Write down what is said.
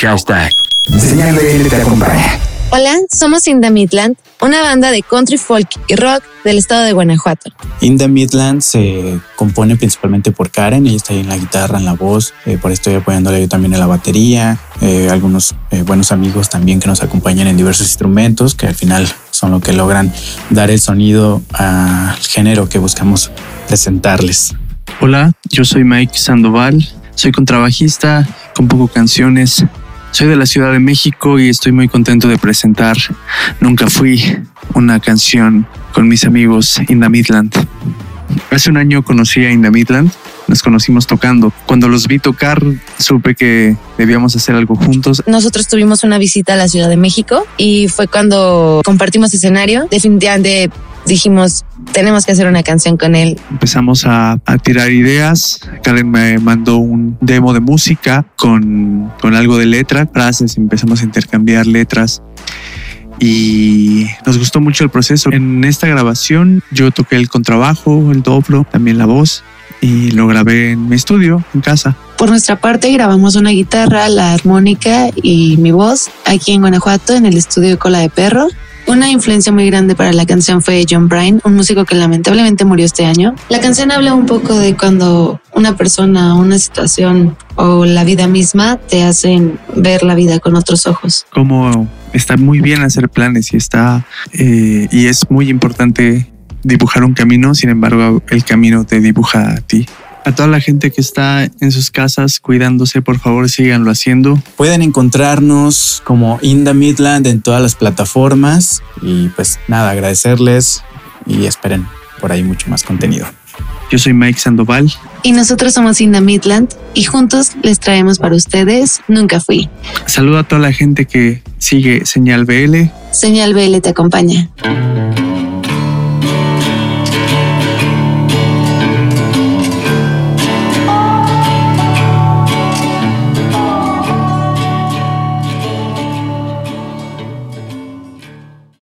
Hashtag. Señal BL te acompaña. Hola, somos Inda Midland, una banda de country folk y rock del estado de Guanajuato. Inda Midland se compone principalmente por Karen, ella está ahí en la guitarra, en la voz, eh, por estoy apoyándole yo también en la batería, eh, algunos eh, buenos amigos también que nos acompañan en diversos instrumentos que al final son lo que logran dar el sonido al género que buscamos presentarles. Hola, yo soy Mike Sandoval, soy contrabajista, compongo canciones, soy de la Ciudad de México y estoy muy contento de presentar Nunca Fui, una canción con mis amigos Inda Midland. Hace un año conocí a Inda Midland, nos conocimos tocando. Cuando los vi tocar, supe que debíamos hacer algo juntos. Nosotros tuvimos una visita a la Ciudad de México y fue cuando compartimos escenario. Definitivamente dijimos, tenemos que hacer una canción con él. Empezamos a, a tirar ideas. Karen me mandó un demo de música con, con algo de letra, frases, empezamos a intercambiar letras y nos gustó mucho el proceso. En esta grabación yo toqué el contrabajo, el dobro, también la voz y lo grabé en mi estudio, en casa. Por nuestra parte grabamos una guitarra, la armónica y mi voz aquí en Guanajuato en el estudio Cola de Perro. Una influencia muy grande para la canción fue John Bryan, un músico que lamentablemente murió este año. La canción habla un poco de cuando una persona, una situación o la vida misma te hacen ver la vida con otros ojos. Como está muy bien hacer planes y está eh, y es muy importante dibujar un camino, sin embargo el camino te dibuja a ti. A toda la gente que está en sus casas cuidándose, por favor síganlo haciendo. Pueden encontrarnos como Inda Midland en todas las plataformas y pues nada, agradecerles y esperen por ahí mucho más contenido. Yo soy Mike Sandoval. Y nosotros somos Inda Midland y juntos les traemos para ustedes Nunca Fui. Saludo a toda la gente que sigue Señal BL. Señal BL te acompaña.